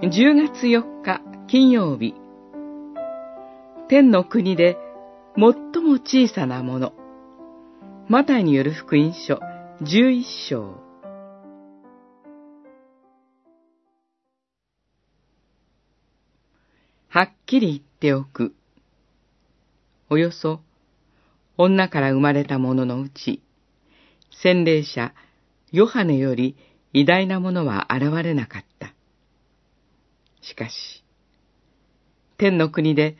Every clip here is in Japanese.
10月4日金曜日天の国で最も小さなものマタイによる福音書11章はっきり言っておく。およそ女から生まれた者のうち、洗礼者ヨハネより偉大なものは現れなかった。しかし、天の国で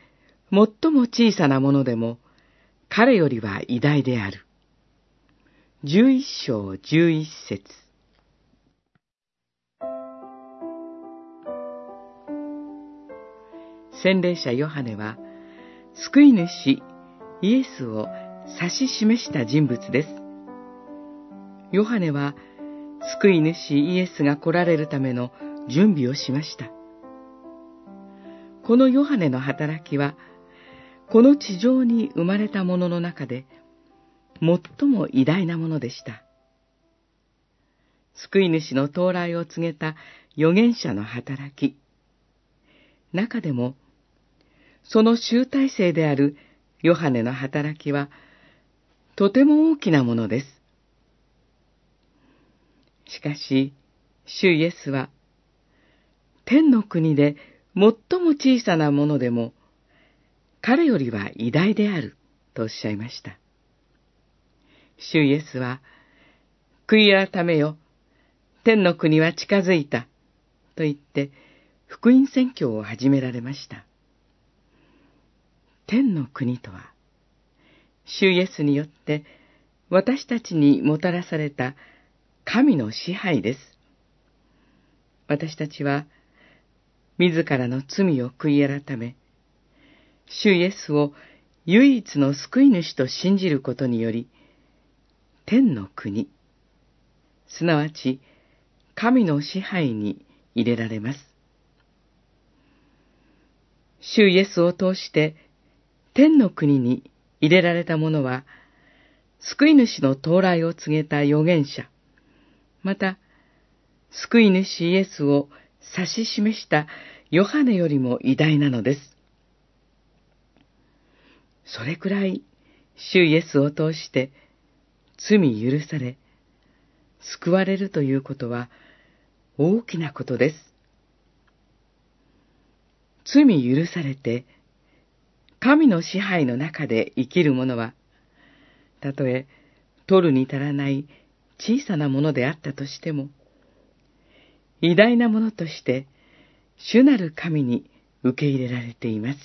最も小さなものでも、彼よりは偉大である。十一章十一節洗礼者ヨハネは、救い主イエスを指し示した人物です。ヨハネは、救い主イエスが来られるための準備をしました。このヨハネの働きは、この地上に生まれたものの中で、最も偉大なものでした。救い主の到来を告げた預言者の働き。中でも、その集大成であるヨハネの働きは、とても大きなものです。しかし、主イエスは、天の国で最も小さなものでも、彼よりは偉大である、とおっしゃいました。主イエスは、悔い改めよ、天の国は近づいた、と言って、福音宣教を始められました。天の国とは、主イエスによって私たちにもたらされた神の支配です。私たちは、自らの罪を悔い改め、主イエスを唯一の救い主と信じることにより、天の国、すなわち神の支配に入れられます。主イエスを通して天の国に入れられた者は、救い主の到来を告げた預言者、また、救い主イエスを指し示したヨハネよりも偉大なのです。それくらい、主イエスを通して罪許され、救われるということは大きなことです。罪許されて、神の支配の中で生きる者は、たとえ取るに足らない小さなものであったとしても、偉大なものとして、主なる神に受け入れられています。